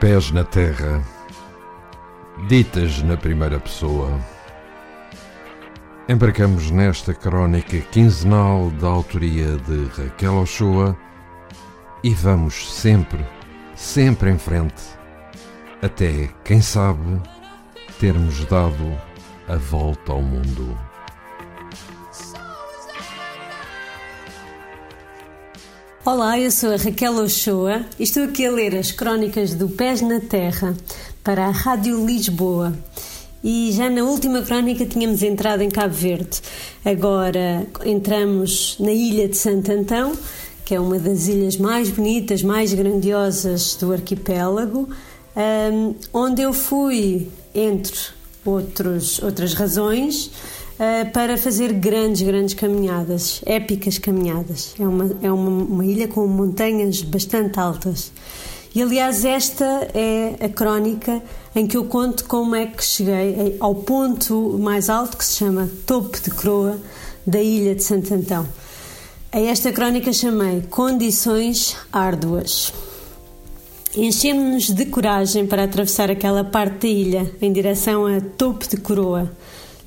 Pés na terra, ditas na primeira pessoa. Embarcamos nesta crónica quinzenal da autoria de Raquel Ochoa e vamos sempre, sempre em frente, até, quem sabe, termos dado a volta ao mundo. Olá, eu sou a Raquel Ochoa e estou aqui a ler as crónicas do Pés na Terra para a Rádio Lisboa. E já na última crónica tínhamos entrado em Cabo Verde. Agora entramos na ilha de Santo Antão, que é uma das ilhas mais bonitas, mais grandiosas do arquipélago, onde eu fui, entre outros, outras razões, uh, para fazer grandes, grandes caminhadas, épicas caminhadas. É uma, é uma, uma ilha com montanhas bastante altas. E aliás, esta é a crónica em que eu conto como é que cheguei ao ponto mais alto que se chama Topo de Croa da ilha de Santo Antão. A esta crónica chamei Condições Árduas. Enchemos-nos de coragem para atravessar aquela parte da ilha em direção a Topo de Coroa.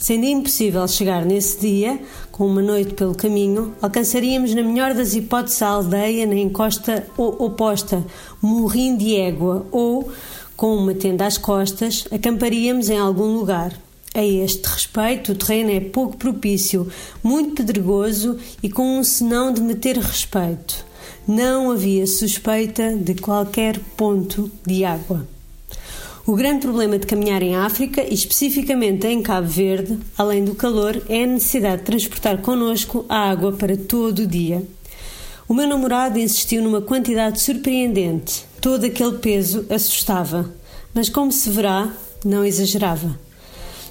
Sendo impossível chegar nesse dia, com uma noite pelo caminho, alcançaríamos, na melhor das hipóteses, a aldeia na encosta oposta, Morrim de Égua, ou, com uma tenda às costas, acamparíamos em algum lugar. A este respeito, o terreno é pouco propício, muito pedregoso e com um senão de meter respeito. Não havia suspeita de qualquer ponto de água. O grande problema de caminhar em África, e especificamente em Cabo Verde, além do calor, é a necessidade de transportar connosco a água para todo o dia. O meu namorado insistiu numa quantidade surpreendente. Todo aquele peso assustava, mas como se verá, não exagerava.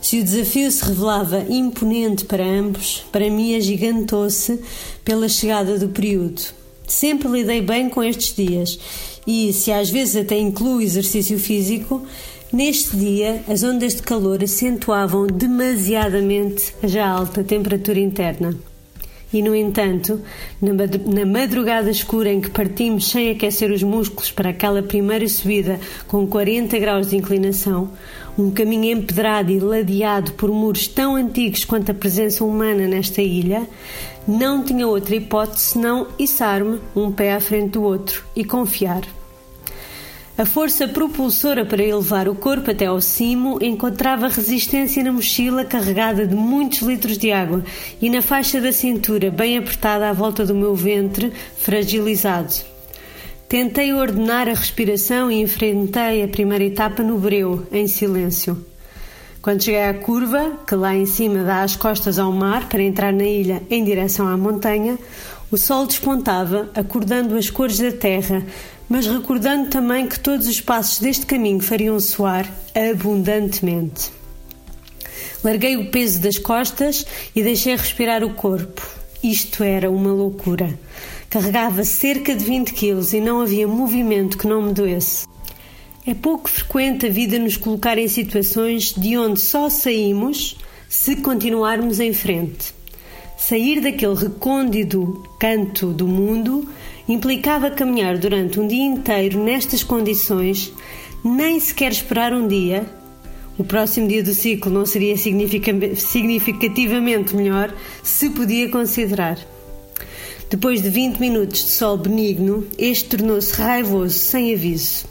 Se o desafio se revelava imponente para ambos, para mim agigantou-se pela chegada do período. Sempre lidei bem com estes dias e, se às vezes até inclui exercício físico, neste dia as ondas de calor acentuavam demasiadamente a já alta temperatura interna. E, no entanto, na madrugada escura em que partimos sem aquecer os músculos para aquela primeira subida com 40 graus de inclinação, um caminho empedrado e ladeado por muros tão antigos quanto a presença humana nesta ilha, não tinha outra hipótese senão içar-me um pé à frente do outro e confiar. A força propulsora para elevar o corpo até ao cimo encontrava resistência na mochila carregada de muitos litros de água e na faixa da cintura bem apertada à volta do meu ventre, fragilizado. Tentei ordenar a respiração e enfrentei a primeira etapa no breu, em silêncio. Quando cheguei à curva, que lá em cima dá as costas ao mar para entrar na ilha em direção à montanha, o sol despontava, acordando as cores da terra, mas recordando também que todos os passos deste caminho fariam soar abundantemente. Larguei o peso das costas e deixei respirar o corpo. Isto era uma loucura. Carregava cerca de 20 quilos e não havia movimento que não me doesse. É pouco frequente a vida nos colocar em situações de onde só saímos se continuarmos em frente. Sair daquele recôndito canto do mundo implicava caminhar durante um dia inteiro nestas condições, nem sequer esperar um dia. O próximo dia do ciclo não seria significativamente melhor se podia considerar. Depois de 20 minutos de sol benigno, este tornou-se raivoso sem aviso,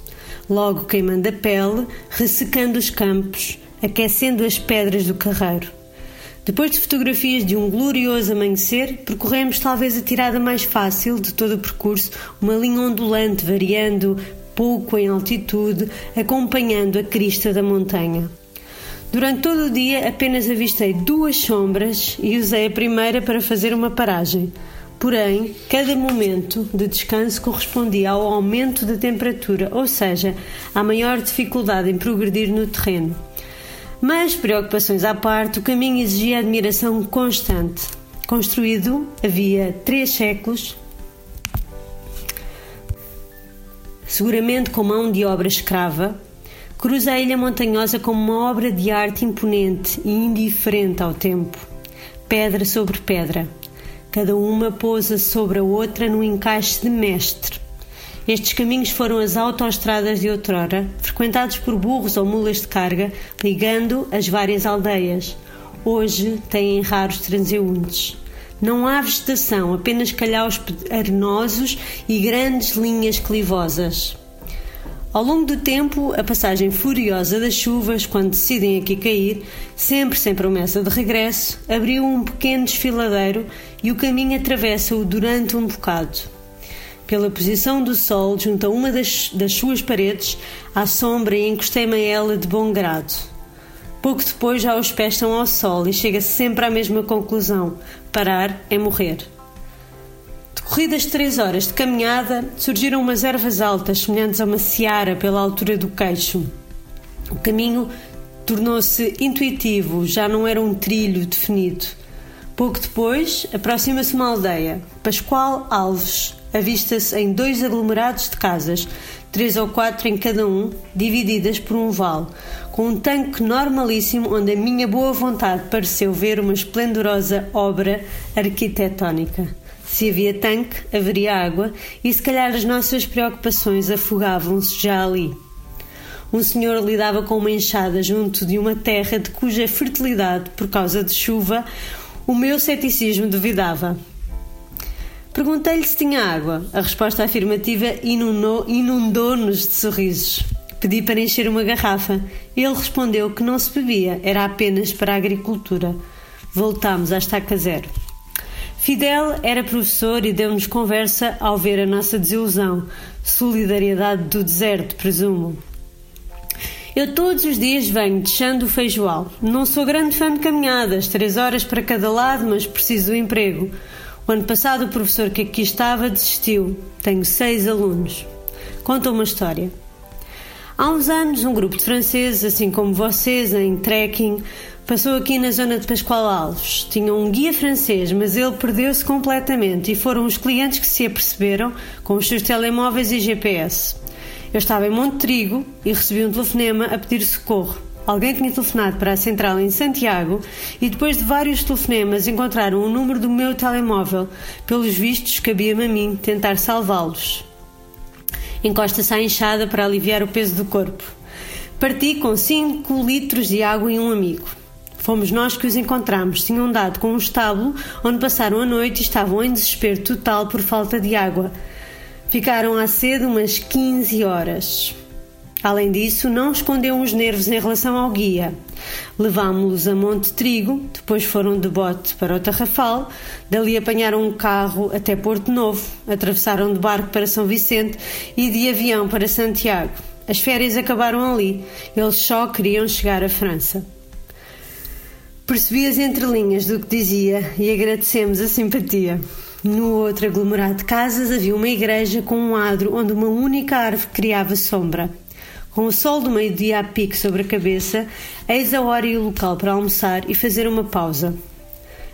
logo queimando a pele, ressecando os campos, aquecendo as pedras do carreiro. Depois de fotografias de um glorioso amanhecer, percorremos talvez a tirada mais fácil de todo o percurso, uma linha ondulante variando pouco em altitude, acompanhando a crista da montanha. Durante todo o dia apenas avistei duas sombras e usei a primeira para fazer uma paragem. Porém, cada momento de descanso correspondia ao aumento da temperatura, ou seja, à maior dificuldade em progredir no terreno. Mas, preocupações à parte, o caminho exigia admiração constante. Construído havia três séculos, seguramente com mão de obra escrava, cruza a ilha montanhosa como uma obra de arte imponente e indiferente ao tempo. Pedra sobre pedra, cada uma pousa sobre a outra num encaixe de mestre. Estes caminhos foram as autoestradas de outrora, frequentados por burros ou mulas de carga, ligando as várias aldeias. Hoje têm raros transeuntes. Não há vegetação, apenas calhaus arenosos e grandes linhas clivosas. Ao longo do tempo, a passagem furiosa das chuvas, quando decidem aqui cair, sempre sem promessa de regresso, abriu um pequeno desfiladeiro e o caminho atravessa-o durante um bocado. Pela posição do sol junto a uma das, das suas paredes, à sombra e encostei-me a ela de bom grado. Pouco depois já os pés estão ao sol e chega-se sempre à mesma conclusão: parar é morrer. Decorridas três horas de caminhada, surgiram umas ervas altas semelhantes a uma seara pela altura do queixo. O caminho tornou-se intuitivo, já não era um trilho definido. Pouco depois, aproxima-se uma aldeia, Pascoal Alves, avista-se em dois aglomerados de casas, três ou quatro em cada um, divididas por um vale, com um tanque normalíssimo onde a minha boa vontade pareceu ver uma esplendorosa obra arquitetónica. Se havia tanque, haveria água e se calhar as nossas preocupações afogavam-se já ali. Um senhor lidava com uma enxada junto de uma terra de cuja fertilidade, por causa de chuva, o meu ceticismo duvidava. Perguntei-lhe se tinha água. A resposta afirmativa inundou-nos de sorrisos. Pedi para encher uma garrafa. Ele respondeu que não se bebia, era apenas para a agricultura. Voltámos à estaca zero. Fidel era professor e deu-nos conversa ao ver a nossa desilusão. Solidariedade do deserto, presumo. Eu todos os dias venho deixando o feijoal. Não sou grande fã de caminhadas, três horas para cada lado, mas preciso do emprego. O ano passado, o professor que aqui estava desistiu. Tenho seis alunos. Conta uma história. Há uns anos, um grupo de franceses, assim como vocês, em trekking, passou aqui na zona de Pascoal Alves. Tinham um guia francês, mas ele perdeu-se completamente e foram os clientes que se aperceberam com os seus telemóveis e GPS. Eu estava em Monte Trigo e recebi um telefonema a pedir socorro. Alguém tinha telefonado para a central em Santiago e depois de vários telefonemas encontraram o número do meu telemóvel. Pelos vistos, cabia-me a mim tentar salvá-los. Encosta-se à enxada para aliviar o peso do corpo. Parti com 5 litros de água e um amigo. Fomos nós que os encontramos. Tinham dado com um estábulo onde passaram a noite e estavam em desespero total por falta de água. Ficaram à sede umas 15 horas. Além disso, não escondeu os nervos em relação ao guia. Levámo-los a Monte Trigo, depois foram de bote para o Tarrafal, dali apanharam um carro até Porto Novo, atravessaram de barco para São Vicente e de avião para Santiago. As férias acabaram ali, eles só queriam chegar à França. Percebi as entrelinhas do que dizia e agradecemos a simpatia. No outro aglomerado de casas havia uma igreja com um adro onde uma única árvore criava sombra. Com o sol do meio-dia a pique sobre a cabeça, eis a hora e o local para almoçar e fazer uma pausa.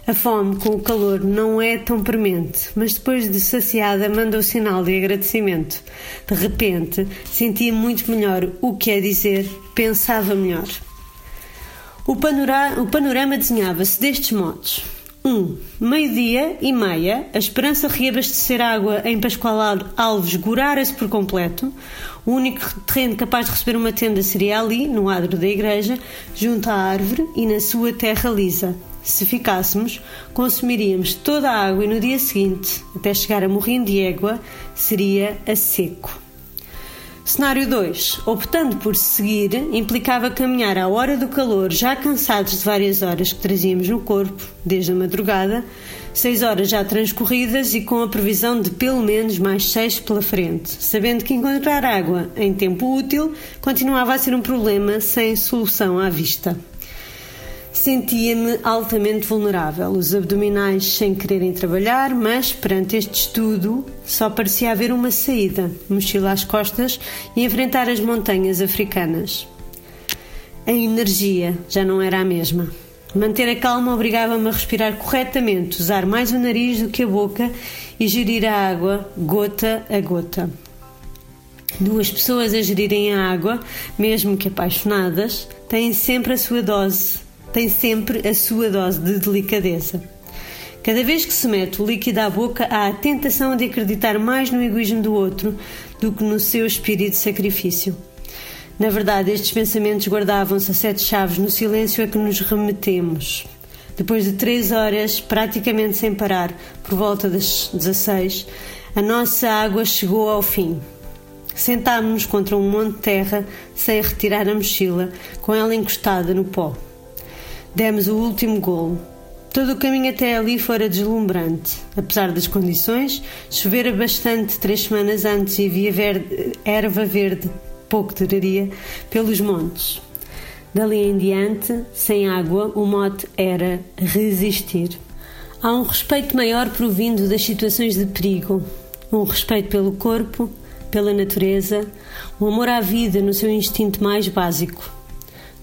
A fome com o calor não é tão premente, mas depois de saciada manda o sinal de agradecimento. De repente, sentia muito melhor o que é dizer, pensava melhor. O panorama, o panorama desenhava-se destes modos. 1. Um, Meio-dia e meia, a esperança reabastecer água em Pascoal Alves gorara-se por completo. O único terreno capaz de receber uma tenda seria ali, no adro da igreja, junto à árvore e na sua terra lisa. Se ficássemos, consumiríamos toda a água e no dia seguinte, até chegar a Morrinho de Égua, seria a seco. Cenário 2. Optando por seguir, implicava caminhar à hora do calor, já cansados de várias horas que trazíamos no corpo, desde a madrugada, seis horas já transcorridas e com a previsão de pelo menos mais seis pela frente, sabendo que encontrar água em tempo útil continuava a ser um problema sem solução à vista. Sentia-me altamente vulnerável, os abdominais sem quererem trabalhar, mas perante este estudo só parecia haver uma saída: mochila às costas e enfrentar as montanhas africanas. A energia já não era a mesma. Manter a calma obrigava-me a respirar corretamente, usar mais o nariz do que a boca e gerir a água gota a gota. Duas pessoas a gerirem a água, mesmo que apaixonadas, têm sempre a sua dose tem sempre a sua dose de delicadeza. Cada vez que se mete o líquido à boca, há a tentação de acreditar mais no egoísmo do outro do que no seu espírito de sacrifício. Na verdade, estes pensamentos guardavam-se a sete chaves no silêncio a que nos remetemos. Depois de três horas, praticamente sem parar, por volta das 16, a nossa água chegou ao fim. Sentámos-nos contra um monte de terra sem retirar a mochila, com ela encostada no pó. Demos o último golo. Todo o caminho até ali fora deslumbrante. Apesar das condições, chovera bastante três semanas antes e havia verde, erva verde, pouco duraria, pelos montes. Dali em diante, sem água, o mote era resistir. Há um respeito maior provindo das situações de perigo, um respeito pelo corpo, pela natureza, um amor à vida no seu instinto mais básico.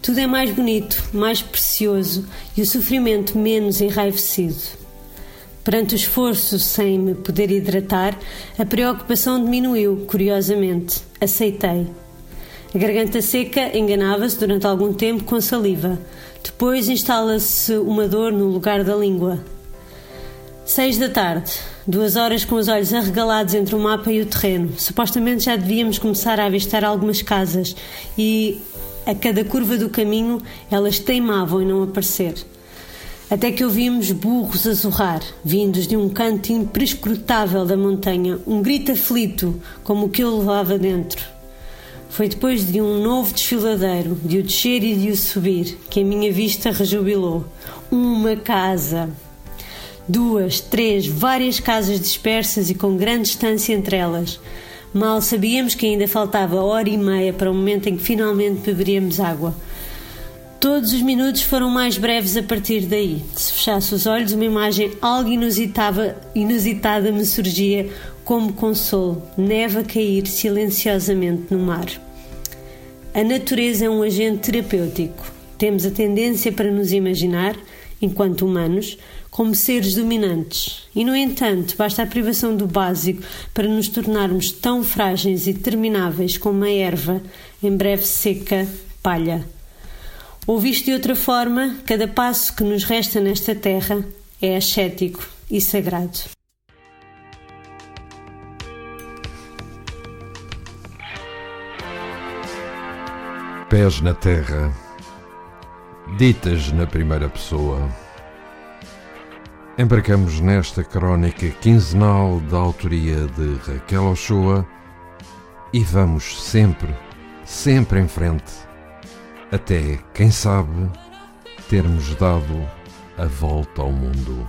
Tudo é mais bonito, mais precioso e o sofrimento menos enraivecido. Perante o esforço sem me poder hidratar, a preocupação diminuiu, curiosamente. Aceitei. A garganta seca enganava-se durante algum tempo com saliva. Depois instala-se uma dor no lugar da língua. Seis da tarde. Duas horas com os olhos arregalados entre o mapa e o terreno. Supostamente já devíamos começar a avistar algumas casas e, a cada curva do caminho, elas teimavam em não aparecer. Até que ouvimos burros a zurrar, vindos de um canto imprescrutável da montanha, um grito aflito, como o que eu levava dentro. Foi depois de um novo desfiladeiro, de o descer e de o subir, que a minha vista rejubilou. Uma casa. Duas, três, várias casas dispersas e com grande distância entre elas. Mal sabíamos que ainda faltava hora e meia para o momento em que finalmente beberíamos água. Todos os minutos foram mais breves a partir daí. Se fechasse os olhos, uma imagem algo inusitada, inusitada me surgia como consolo, neve a cair silenciosamente no mar. A natureza é um agente terapêutico. Temos a tendência para nos imaginar, enquanto humanos, como seres dominantes. E, no entanto, basta a privação do básico para nos tornarmos tão frágeis e termináveis como a erva, em breve seca, palha. Ou visto de outra forma, cada passo que nos resta nesta terra é ascético e sagrado. Pés na terra, ditas na primeira pessoa. Embarcamos nesta crónica quinzenal da autoria de Raquel Ochoa e vamos sempre, sempre em frente, até, quem sabe, termos dado a volta ao mundo.